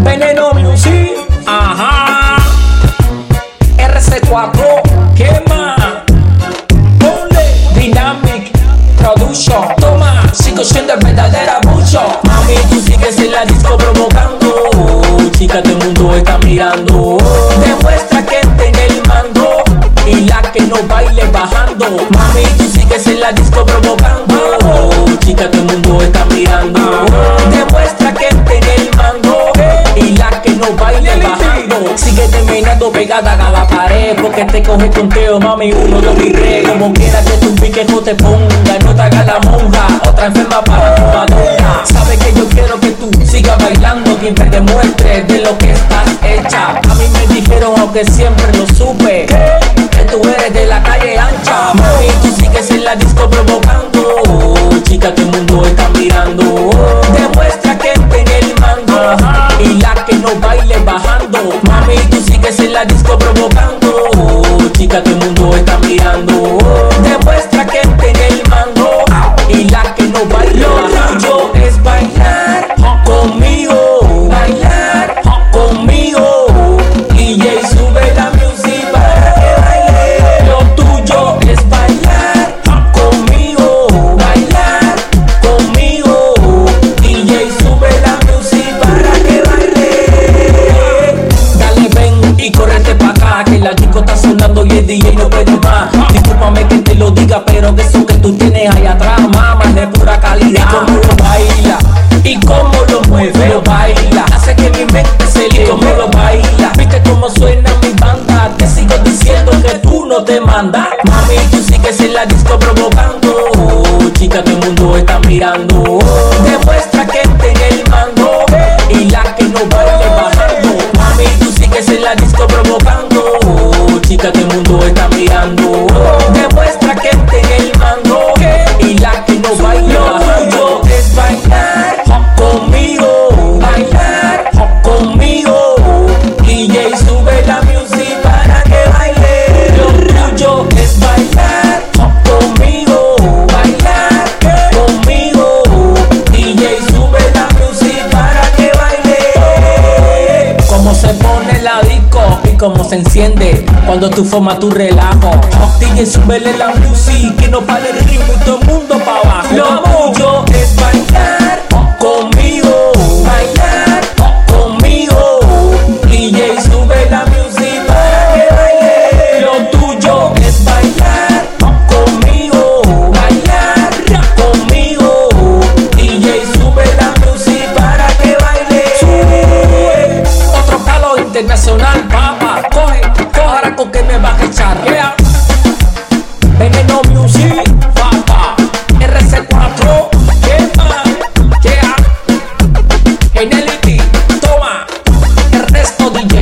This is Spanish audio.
Veneno Music, ajá. RC4, ¿qué más? Ponle Dynamic Production. Toma, sigo siendo el verdadero mucho. Mami, tú sigues en la disco provocando. Chica, todo el mundo está mirando. Demuestra que tiene el mando. Y la que no baile bajando. Mami, tú sigues en la disco provocando. Chica, todo el mundo está mirando. La que no baile bajando. Sigue terminando pegada a la pared. Porque te coge conteo, mami, uno yo miré. Como quiera que tu pique no te ponga. No te hagas la monja. Otra enferma para fumadora. Sabes que yo quiero que tú sigas bailando. Quien te demuestre de lo que estás hecha. A mí me dijeron, aunque siempre lo supe. Que tú eres de la calle ancha. Chica, todo el mundo está mirando. Es de pura calidad. Y cómo lo baila Y cómo lo mueve Lo baila. Hace que mi mente se líe Y cómo lo baila. Viste cómo suena mi banda Te sigo diciendo que tú no te mandas. Mami tú sigues en la disco provocando. Chica todo el mundo está mirando. Demuestra que tiene el mando Y la que no baile bajando Mami, tú sigues en la disco provocando. Chica, todo el mundo está cómo se enciende cuando tú formas tu relajo. DJ súbele la music que no pare el ritmo y todo el mundo pa' abajo. Lo tuyo es bailar papá. Coge, coge ahora con que me vas a echar. Yeah. Veneno Music, papá. RC4, ¿qué más? Yeah. Genelity, toma. El resto de